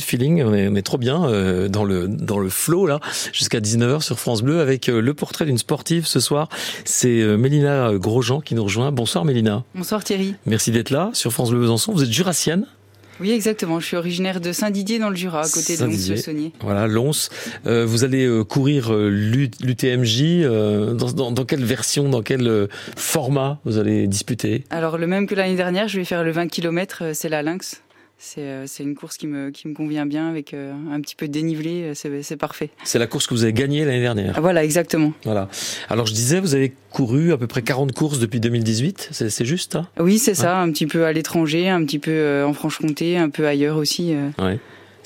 Feeling, on est, on est trop bien euh, dans le dans le flow là jusqu'à 19h sur France Bleu avec euh, le portrait d'une sportive ce soir. C'est euh, Mélina Grosjean qui nous rejoint. Bonsoir Mélina. Bonsoir Thierry. Merci d'être là sur France Bleu Besançon. Vous êtes jurassienne Oui, exactement. Je suis originaire de Saint-Didier dans le Jura, à côté de. Lons-le-Saunier. Voilà, Lons. Euh, vous allez euh, courir euh, l'U- l'UTMJ. euh, dans, dans, dans quelle version, dans quel euh, format vous allez disputer? Alors, le même que l'année dernière, je vais faire le 20 km, euh, c'est la Lynx. C'est euh, c'est une course qui me, qui me convient bien avec euh, un petit peu de dénivelé, euh, c'est parfait. C'est la course que vous avez gagnée l'année dernière. Ah, Voilà, exactement. Voilà. Alors je disais, vous avez couru à peu près 40 courses depuis 2018. C'est c'est juste hein? Oui, c'est ça, un petit peu à l'étranger, un petit peu euh, en Franche-Comté, un peu ailleurs aussi. Ouais.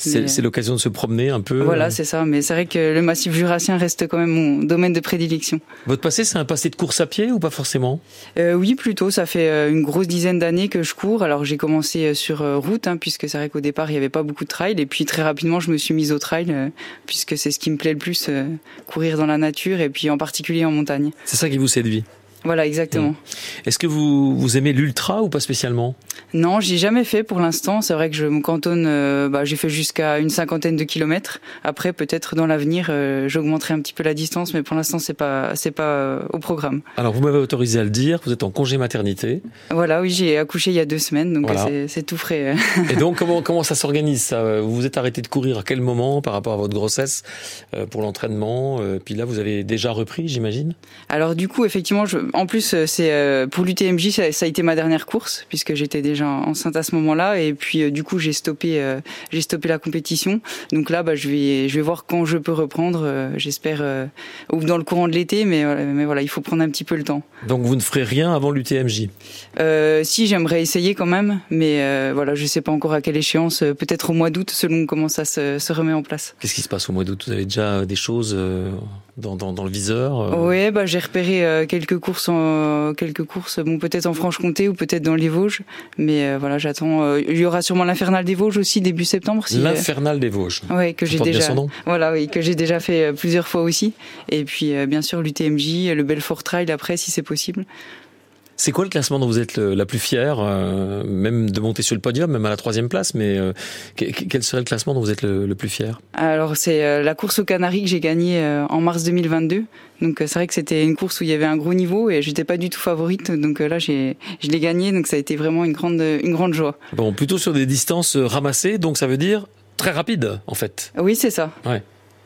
C'est Mais- c'est l'occasion de se promener un peu. Voilà, c'est ça. Mais c'est vrai que le massif jurassien reste quand même mon domaine de prédilection. Votre passé, c'est un passé de course à pied ou pas forcément? Euh, oui, plutôt. Ça fait euh, une grosse dizaine d'années que je cours. Alors j'ai commencé euh, sur euh, route, hein, puisque c'est vrai qu'au départ il n'y avait pas beaucoup de trail. Et puis très rapidement je me suis mise au trail, euh, puisque c'est ce qui me plaît le plus, euh, courir dans la nature et puis en particulier en montagne. C'est ça qui vous séduit? Voilà, exactement. Est-ce que vous, vous aimez l'ultra ou pas spécialement? Non, j'ai jamais fait pour l'instant. C'est vrai que je me cantonne. euh, bah, j'ai fait jusqu'à une cinquantaine de kilomètres. Après, peut-être dans l'avenir, euh, j'augmenterai un petit peu la distance, mais pour l'instant c'est pas c'est pas euh, au programme. Alors vous m'avez autorisé à le dire, vous êtes en congé maternité. Voilà, oui, j'ai accouché il y a deux semaines, donc Voilà. c'est- tout frais. Et donc comment, comment ça s'organise ça? Vous vous êtes arrêté de courir à quel moment par rapport à votre grossesse pour l'entraînement Puis là vous avez déjà repris j'imagine? Alors du coup, effectivement, je, en plus, c'est pour l'UTMJ, ça, ça a été ma dernière course puisque j'étais déjà enceinte à ce moment-là, et puis euh, du coup, j'ai stoppé, euh, j'ai stoppé la compétition. Donc là, bah, je vais, je vais voir quand je peux reprendre. euh, J'espère ou dans le courant de l'été, mais, mais voilà, il faut prendre un petit peu le temps. Donc vous ne ferez rien avant l'UTMJ si j'aimerais essayer quand même, mais voilà, je sais pas encore à quelle échéance. Peut-être au mois d'août, selon comment ça se, se remet en place. Qu'est-ce qui se passe au mois d'août? Vous avez déjà des choses dans, dans, dans le viseur euh Ouais, bah j'ai repéré euh, quelques courses, en, quelques courses, bon peut-être en Franche-Comté ou peut-être dans les Vosges, mais euh, voilà, j'attends. il y aura sûrement l'Infernal des Vosges aussi début septembre. Si, L'infernal des Vosges. ouais, que j'ai déjà. Voilà, oui, que j'ai déjà fait plusieurs fois aussi. Et puis bien sûr l'UTMJ, le Belfort Trail après si c'est possible. C'est quoi le classement dont vous êtes le- la plus fière, euh, même de monter sur le podium, même à la troisième place, mais euh, que- que- quel serait le classement dont vous êtes le, le plus fier Alors c'est euh, la course aux Canaries que j'ai gagnée en mars 2022. Donc c'est vrai que c'était une course où il y avait un gros niveau et j'étais pas du tout favorite. Donc là j'ai, je l'ai gagnée, donc ça a été vraiment une grande, une grande joie. Bon, plutôt sur des distances ramassées, donc ça veut dire très rapide en fait. Oui, c'est ça. Ouais.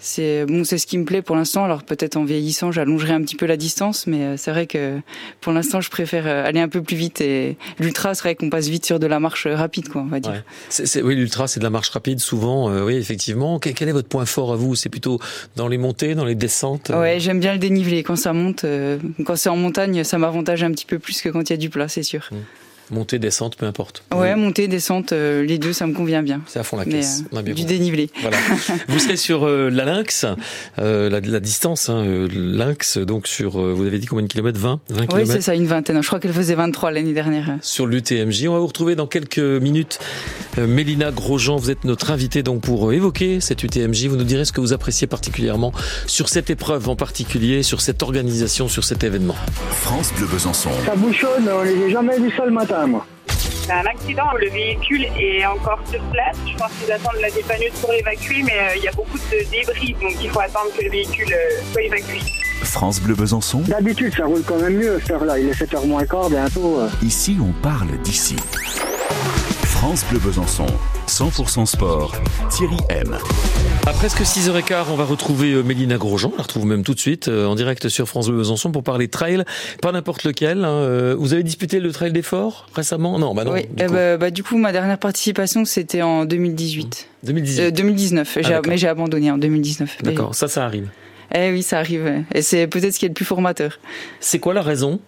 C'est bon, c'est ce qui me plaît pour l'instant. Alors peut-être en vieillissant, j'allongerai un petit peu la distance, mais euh, c'est vrai que pour l'instant, je préfère euh, aller un peu plus vite. Et l'ultra, c'est vrai qu'on passe vite sur de la marche euh, rapide, quoi, on va dire. Ouais. C'est- c'est- oui, l'ultra, c'est de la marche rapide, souvent. euh, oui, effectivement. Quel, quel est votre point fort à vous? C'est plutôt dans les montées, dans les descentes euh, Ouais, j'aime bien le dénivelé. Quand ça monte, euh, quand c'est en montagne, ça m'avantage un petit peu plus que quand il y a du plat, c'est sûr. Montée, descente, peu importe. Ouais, Oui, montée, descente, euh, les deux, ça me convient bien. C'est à fond la Mais caisse. euh, On a bien du compris. dénivelé. Voilà. vous serez sur euh, la Lynx, euh, la, la distance, hein, euh, Lynx, donc sur, euh, vous avez dit combien de kilomètres? 20 20 Oui, kilomètres? c'est ça, une vingtaine. Je crois qu'elle faisait 23 l'année dernière. sur l'UTMJ. On va vous retrouver dans quelques minutes. Euh, Mélina Grosjean, vous êtes notre invitée donc pour euh, évoquer cette UTMJ. Vous nous direz ce que vous appréciez particulièrement sur cette épreuve en particulier, sur cette organisation, sur cet événement. France Bleu Besançon. Ça bouchonne, j'ai jamais vu ça le matin, moi. C'est un accident, le véhicule est encore sur place. Je pense qu'ils attendent la dépanneuse pour l'évacuer, mais euh, il y a beaucoup de débris, donc il faut attendre que le véhicule euh, soit évacué. France Bleu Besançon. D'habitude, ça roule quand même mieux, cette heure-là. Il est 7h moins quart bientôt. euh. Ici, on parle d'ici. France Bleu Besançon. 100% sport. Thierry M. À presque 6h15, on va retrouver euh, Mélina Grosjean. On la retrouve même tout de suite euh, en direct sur France Bleu Besançon pour parler trail. Pas n'importe lequel. hein. Euh, Vous avez disputé le trail d'effort récemment? Non, bah non. oui, du eh coup. bah, bah, du coup, ma dernière participation, c'était en 2018. 2018. Euh, 2019, J'ai- d'accord. mais j'ai abandonné en 2019. Mais- D'accord, ça, ça arrive. Eh oui, ça arrive. Et c'est peut-être ce qui est le plus formateur. C'est quoi la raison?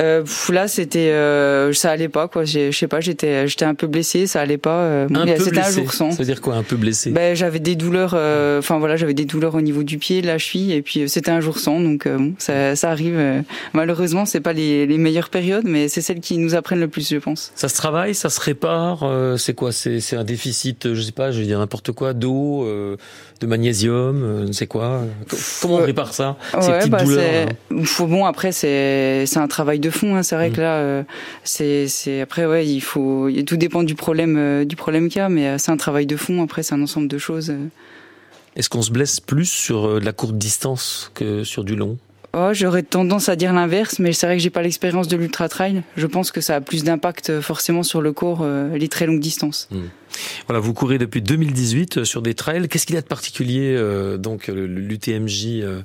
Euh, là, c'était, euh, ça allait pas quoi. Je sais pas, j'étais, j'étais un peu blessée, ça allait pas. euh, c'était un blessé. jour sans. Ça veut dire quoi, un peu blessé Ben, j'avais des douleurs, euh, enfin voilà, j'avais des douleurs au niveau du pied, de la cheville, et puis c'était un jour sans, donc bon, ça, ça arrive. malheureusement, c'est pas les, les meilleures périodes, mais c'est celles qui nous apprennent le plus, je pense. Ça se travaille, ça se répare. c'est quoi? C'est c'est un déficit, je sais pas, je vais dire n'importe quoi, d'eau, de magnésium, sais quoi? Co- Comment on répare ça? Ces Ouais, petites bah, douleurs. c'est- hein. bon après c'est c'est un travail de fond. Hein. C'est vrai Mm. que là, euh, c'est, c'est après ouais, il faut, tout dépend du problème, euh, du problème qu'il y a, mais euh, c'est un travail de fond. Après, c'est un ensemble de choses. Est-ce qu'on se blesse plus sur de la courte distance que sur du long? Oh, j'aurais tendance à dire l'inverse, mais c'est vrai que j'ai pas l'expérience de l'ultra trail. Je pense que ça a plus d'impact euh, forcément sur le corps, euh, les très longues distances. Voilà, vous courez depuis 2018 euh, sur des trails. Qu'est-ce qu'il y a de particulier euh, donc l'UTMJ euh,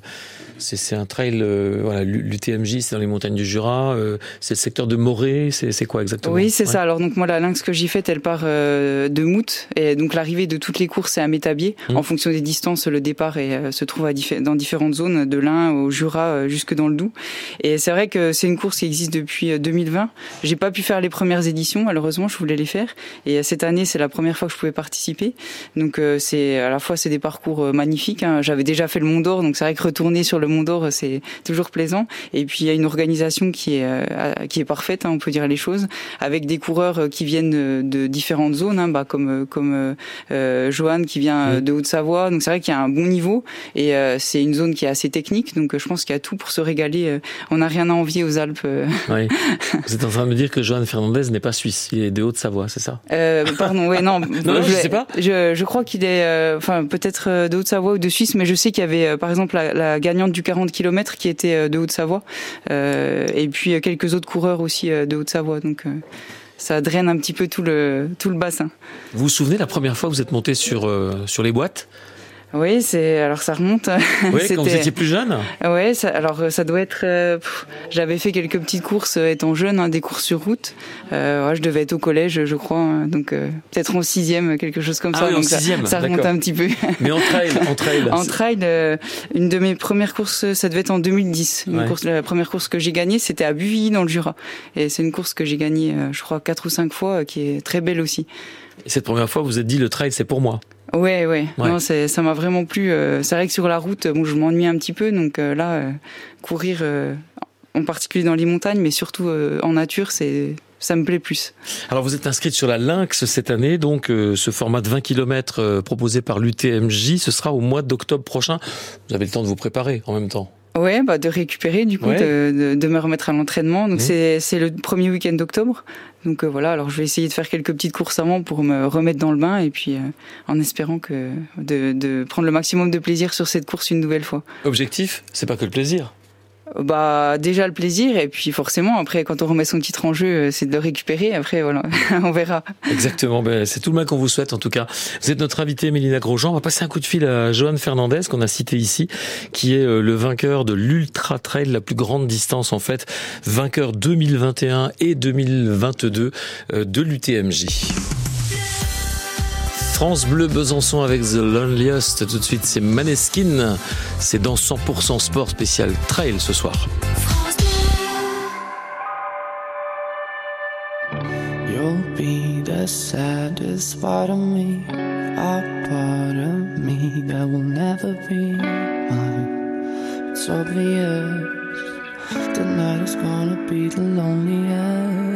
c'est, un trail voilà l'UTMJ c'est dans les montagnes du Jura, c'est le secteur de Morée, c'est, quoi exactement? Oui, c'est Ouais. ça. Alors donc moi la lynx que j'ai faite, elle part de Mout et donc l'arrivée de toutes les courses c'est à Métabier. Mhm. En fonction des distances, le départ est, se trouve à dans différentes zones, de l'Ain au Jura euh, jusque dans le Doubs. Et c'est vrai que c'est une course qui existe depuis euh, 2020. J'ai pas pu faire les premières éditions, malheureusement, je voulais les faire. Et euh, cette année, c'est la première fois que je pouvais participer. Donc euh, c'est à la fois c'est des parcours euh, magnifiques. hein. J'avais déjà fait le Mont d'Or, donc c'est vrai que retourner sur le Mont d'Or, euh, c'est toujours plaisant. Et puis il y a une organisation qui est euh, qui est parfaite, hein, on peut dire les choses, avec des coureurs euh, qui viennent euh, de différentes zones, hein, bah, comme euh, comme euh, euh, Johan qui vient euh, de Haute-Savoie. Donc c'est vrai qu'il y a un bon niveau et euh, c'est une zone qui est assez technique. Donc euh, je pense qu'il y a tout pour se régaler. euh. On n'a rien à envier aux Alpes. euh. Oui. Vous êtes en train de me dire que Johan Fernandez n'est pas suisse, il est de Haute-Savoie, c'est ça? Euh, pardon, ouais, non, non, je sais pas. Je, je crois qu'il est, euh, enfin peut-être de Haute-Savoie ou de Suisse, mais je sais qu'il y avait par exemple la, la gagnante du 40 km qui était de Haute-Savoie, euh, et puis quelques autres coureurs aussi de Haute-Savoie. Donc ça draine un petit peu tout le tout le bassin. Vous vous souvenez la première fois que vous êtes monté sur euh, sur les boîtes? Oui, c'est alors ça remonte. Oui, quand vous étiez plus jeune Ouais, ça, alors euh, ça doit être. euh, J'avais fait quelques petites courses euh, étant jeune, hein, des courses sur route. Euh, ouais, je devais être au collège, je crois, hein, donc euh, peut-être en sixième, quelque chose comme Ah ça. oui, en donc ça- sixième, ça, remonte un petit peu. Mais en trail, en trail. en trail, euh, une de mes premières courses, ça devait être en 2010. Une Ouais. course, la première course que j'ai gagnée, c'était à Buvilly dans le Jura, et c'est une course que j'ai gagnée, je crois, quatre ou cinq fois, qui est très belle aussi. Et cette première fois, vous vous êtes dit le trail, c'est pour moi. Ouais, ouais. Ouais. Non, c'est, ça m'a vraiment plu. euh, C'est vrai que sur la route, bon, je m'ennuie un petit peu, donc euh, là, euh, courir, en particulier dans les montagnes, mais surtout en nature, c'est, ça me plaît plus. Alors vous êtes inscrite sur la Lynx cette année, donc euh, ce format de 20 km euh, proposé par l'UTMJ, ce sera au mois d'octobre prochain. Vous avez le temps de vous préparer en même temps. Ouais, bah de récupérer du coup, Ouais. de, de, de me remettre à l'entraînement. Donc c'est c'est le premier week-end d'octobre. Donc euh, voilà, alors je vais essayer de faire quelques petites courses avant pour me remettre dans le bain et puis euh, en espérant que de, de prendre le maximum de plaisir sur cette course une nouvelle fois. Objectif, c'est pas que le plaisir. Bah déjà le plaisir et puis forcément après quand on remet son titre en jeu, euh, c'est de le récupérer. Après voilà, on verra. Exactement, ben, c'est tout le mal qu'on vous souhaite en tout cas. Vous êtes notre invité Mélina Grosjean. On va passer un coup de fil à Johan Fernandez qu'on a cité ici, qui est euh, le vainqueur de l'Ultra Trail, la plus grande distance en fait, vainqueur 2021 et 2022 euh, de l'UTMJ. France Bleu Besançon avec The Loneliest. Tout de suite, c'est Maneskin. C'est dans 100% sport spécial trail ce soir. You'll be the saddest part of me, a part of me that will never be mine. It's obvious tonight is gonna be the loneliest.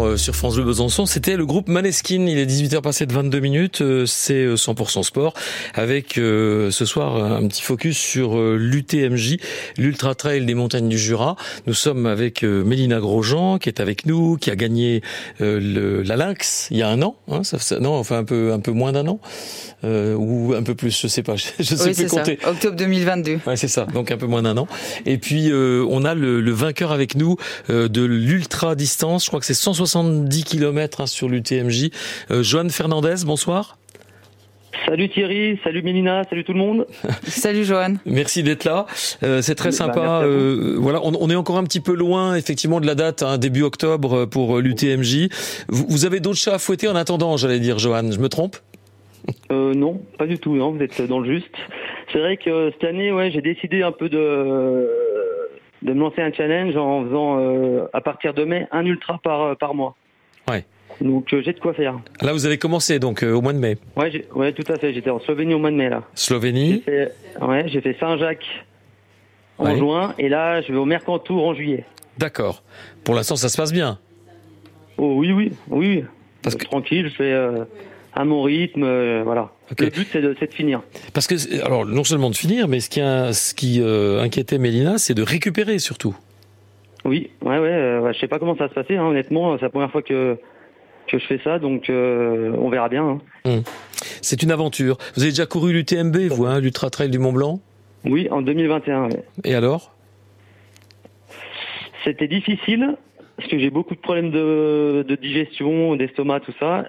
L'instant euh, sur France Bleu Besançon, c'était le groupe Maneskin. Il est 18h passé de 22 minutes, euh, c'est euh, 100% sport avec euh, ce soir un petit focus sur euh, l'UTMJ, l'Ultra Trail des montagnes du Jura. Nous sommes avec euh, Mélina Grosjean qui est avec nous, qui a gagné euh, le, la Lynx il y a un an, hein, ça, ça- non, enfin un peu un peu moins d'un an euh, ou un peu plus, je sais pas, je, je sais Oui, plus ça. compter. Octobre 2022. Ouais, c'est ça, donc un peu moins d'un an. Et puis euh, on a le, le vainqueur avec nous euh, de l'ultra distance. Je crois que c'est 170 km sur l'UTMJ. Euh, Johan Fernandez, bonsoir. Salut Thierry, salut Mélina, salut tout le monde. Salut Johan. Merci d'être là. Euh, c'est très Bah, sympa. Euh, voilà, on, on est encore un petit peu loin effectivement de la date, hein, début octobre pour l'UTMJ. Vous, vous avez d'autres chats à fouetter en attendant, j'allais dire, Johan. Je me trompe? Euh, non, pas du tout, non, vous êtes dans le juste. C'est vrai que cette année, ouais, j'ai décidé un peu de de me lancer un challenge en faisant euh, à partir de mai un ultra par par mois. Ouais. Donc euh, j'ai de quoi faire. Là, vous avez commencé donc euh, au mois de mai. Ouais, ouais, tout à fait. J'étais en Slovénie au mois de mai là. J'ai Slovénie. fait, ouais, j'ai fait Saint-Jacques en Ouais. juin et là je vais au Mercantour en juillet. D'accord. Pour l'instant, ça se passe bien. Oh oui, oui, oui. Parce Euh, que- tranquille, je fais euh, à mon rythme, euh, voilà. Le but c'est de, de finir. Parce que, alors, non seulement de finir, mais ce qui, a- ce qui euh, inquiétait Mélina, c'est de récupérer surtout. Oui, ouais, ouais, euh, je sais pas comment ça va se passer, hein, honnêtement, c'est la première fois que, que je fais ça, donc euh, on verra bien. hein. C'est une aventure. Vous avez déjà couru l'UTMB, vous, hein, l'Ultra Trail du Mont Blanc? Oui, en 2021, ouais. Et alors? C'était difficile, parce que j'ai beaucoup de problèmes de, de digestion, d'estomac, tout ça,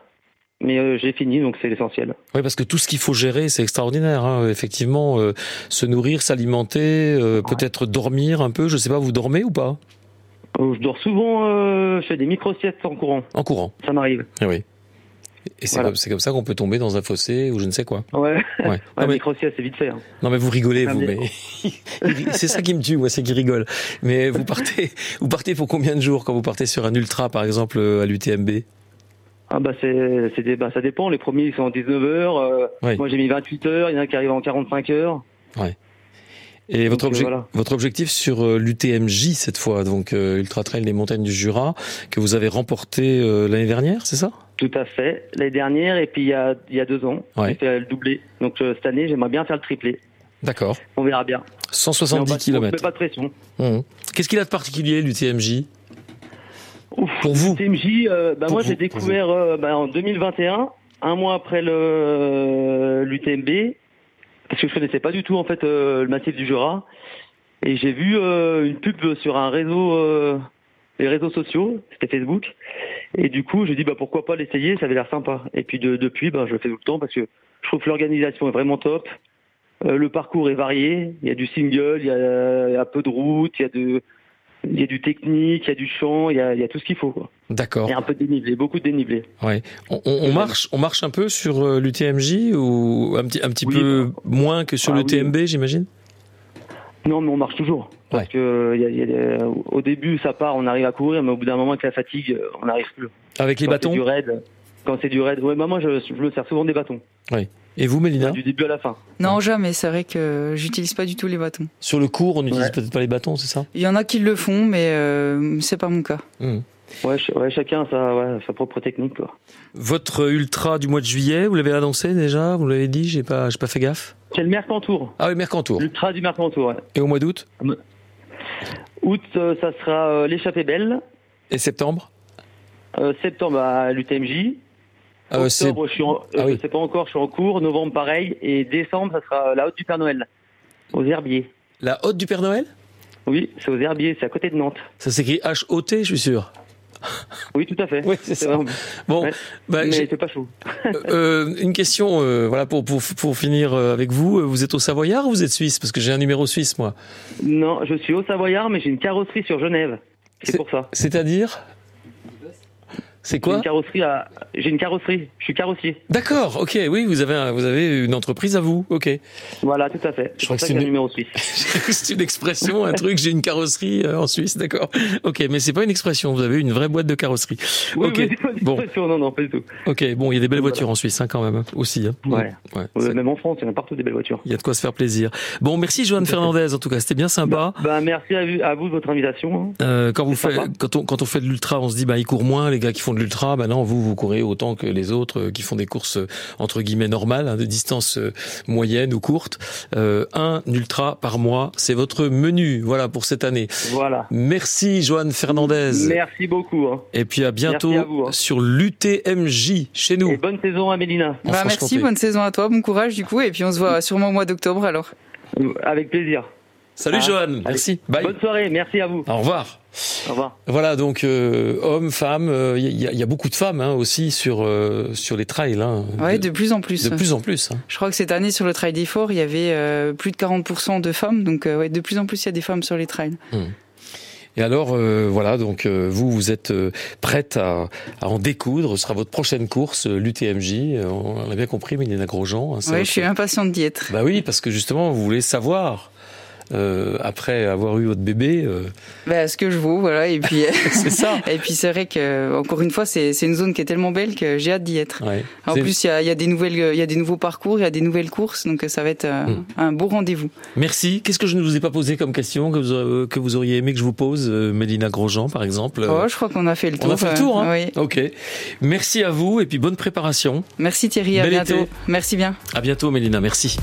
mais euh, j'ai fini, donc c'est l'essentiel. Oui, parce que tout ce qu'il faut gérer, c'est extraordinaire. hein. Effectivement, euh, se nourrir, s'alimenter, euh, peut-être dormir un peu. Je sais pas, vous dormez ou pas? Euh, Je dors souvent, euh, je fais des micro-siestes en courant, En courant. ça m'arrive. Eh oui. Et c'est Voilà. comme, ça qu'on peut tomber dans un fossé ou je ne sais quoi. Ouais, Ouais. ouais Non, mais, c'est vite fait. hein. non, mais vous rigolez, vous. mais- c'est ça qui me tue, moi, c'est qu'il rigole. Mais vous partez, vous partez pour combien de jours quand vous partez sur un ultra, par exemple, euh, à l'UTMB Ah bah c'est, c'est des- bah, ça dépend, les premiers ils sont en 19 heures, euh, Oui. moi j'ai mis 28 heures, il y en a qui arrivent en 45 heures. Et votre, obje- euh, voilà. votre objectif sur euh, l'UTMJ cette fois, donc Ultra Trail des montagnes du Jura, que vous avez remporté l'année dernière, c'est ça? Tout à fait. L'année dernière et puis il y a, il y a deux ans, Ouais. j'ai fait le doublé. Donc cette année, j'aimerais bien faire le triplé. D'accord. On verra bien. Mais on 170 va- on se km. met pas de pression. Qu'est-ce qu'il a de particulier l'UTMJ. Pour vous. TMJ, euh, bah Pour moi j'ai découvert euh, bah, en 2021, un mois après le l'UTMB, parce que je connaissais pas du tout en fait euh, le massif du Jura, et j'ai vu euh, une pub sur un réseau, euh, les réseaux sociaux, c'était Facebook, et du coup j'ai dit bah pourquoi pas l'essayer, ça avait l'air sympa. Et puis de- depuis, bah je le fais tout le temps parce que je trouve que l'organisation est vraiment top. Euh, le parcours est varié, il y a du single, il y a, il y a un peu de route, il y a de il y a du technique, il y a du chant, il y a, il y a tout ce qu'il faut. D'accord. Il y a un peu de dénivelé, beaucoup de dénivelé. Ouais. On, on- on marche, on marche un peu sur euh, l'UTMJ ou un petit, un petit Oui, peu moins que sur Ah, l'UTMB, j'imagine? Non, mais on marche toujours. Parce Ouais. que euh, il y a- il y a des- au début, ça part, on arrive à courir, mais au bout d'un moment, avec la fatigue, euh, on n'arrive plus. Avec les Quand bâtons? du raid, quand c'est du raid, ouais, bah, moi, je, je me sers souvent des bâtons, Et vous, Mélina du début à la fin. Non, jamais. C'est vrai que j'utilise pas du tout les bâtons. Sur le cours, on n'utilise Ouais. peut-être pas les bâtons, c'est ça? Il y en a qui le font, mais euh, c'est pas mon cas. Hmm. Ouais, ch- ouais chacun a sa, ouais, sa propre technique. Quoi. Votre ultra du mois de juillet, vous l'avez annoncé déjà? Vous l'avez dit? J'ai pas, pas fait gaffe? C'est le Mercantour, Ah oui, Mercantour. l'ultra du Mercantour. Ouais. Et au mois d'août? Août, euh, ça sera euh, l'échappée belle. et septembre? Euh, septembre, à l'UTMJ. Euh, Octobre, je suis en, Ah euh, oui. sais pas encore, je suis en cours. Novembre, pareil. Et décembre, ça sera la haute du Père Noël, aux Herbiers. la Haute du Père Noël? Oui, c'est aux Herbiers, c'est à côté de Nantes. Ça s'écrit H-O-T, je suis sûr. Oui, tout à fait. Oui, c'est ça. vrai. Bon, Ouais. bah, Mais j'ai- c'est pas chaud. euh, une question, euh, voilà, pour, pour, pour finir euh, avec vous. Euh, Vous êtes au Savoyard ou vous êtes suisse? Parce que j'ai un numéro suisse, moi. Non, je suis au Savoyard, mais j'ai une carrosserie sur Genève. C'est- pour ça. C'est-à-dire? C'est J'ai quoi une carrosserie à... J'ai une carrosserie. Je suis carrossier. D'accord, ok, oui, vous avez, un- vous avez une entreprise à vous, ok. Voilà, tout à fait. Je crois que c'est un une- numéro suisse. c'est une expression, un truc, j'ai une carrosserie euh, en Suisse, d'accord. Ok, mais c'est pas une expression, vous avez une vraie boîte de carrosserie. Oui, ok, oui, pas une bon, expression, Non, non, pas du tout. ok, bon, il y a des belles Voilà. voitures en Suisse, hein, quand même, hein, aussi. Hein. Ouais. ouais Même en France, il y en a partout des belles voitures. il y a de quoi se faire plaisir. Bon, merci Joanne Fernandez, en tout cas, c'était bien sympa. Bah, merci à vous, à vous de votre invitation. hein. Euh, quand vous quand on, quand on fait de l'ultra, on se dit, bah, ils courent moins, les gars qui font de l'ultra. Bah non, vous, vous courez autant que les autres euh, qui font des courses, euh, entre guillemets, normales, hein, de distance euh, moyenne ou courte. Euh, un ultra par mois, c'est votre menu, voilà, pour cette année. Voilà. Merci Joanne Fernandez. Merci beaucoup. hein. Et puis à bientôt Merci à vous, hein. sur l'UTMJ chez nous. Et bonne saison à Mélina. Bah, merci, bonne saison à toi, bon courage du coup, et puis on se voit sûrement au mois d'octobre alors. Avec plaisir. Salut Ah, Joanne, allez. merci. Bye. Bonne soirée. Merci à vous. Au revoir. Au revoir. Voilà donc euh, hommes, femmes, euh, il y, a- il y a beaucoup de femmes hein, aussi sur euh, sur les trails. Hein, Ouais, de plus en plus. de plus en plus. hein. Je crois que cette année sur le trail d'effort, il y avait euh, plus de 40% de femmes, donc euh, ouais, de plus en plus il y a des femmes sur les trails. Et alors euh, voilà donc euh, vous vous êtes euh, prête à, à en découdre. Ce sera votre prochaine course, euh, l'UTMJ. Euh, on l'a bien compris, Mélina Grosjean. hein, votre- je suis impatiente d'y être. Bah oui, parce que justement vous voulez savoir. Euh, après avoir eu votre bébé, euh, Bah, ce que je vaux, voilà, et puis c'est ça. et puis c'est vrai que encore une fois c'est c'est une zone qui est tellement belle que j'ai hâte d'y être. Ouais. En plus il y a, il y a des nouvelles il y a des nouveaux parcours, il y a des nouvelles courses, donc ça va être euh, Mm. un beau rendez-vous. Merci. Qu'est-ce que je ne vous ai pas posé comme question que vous, euh, que vous auriez aimé que je vous pose, euh, Mélina Grosjean, par exemple Oh, je crois qu'on a fait le tour. On a fait le tour, hein? oui. Ok. Merci à vous et puis bonne préparation. Merci Thierry, à Bel bientôt. été. Merci bien. À bientôt, Mélina. Merci.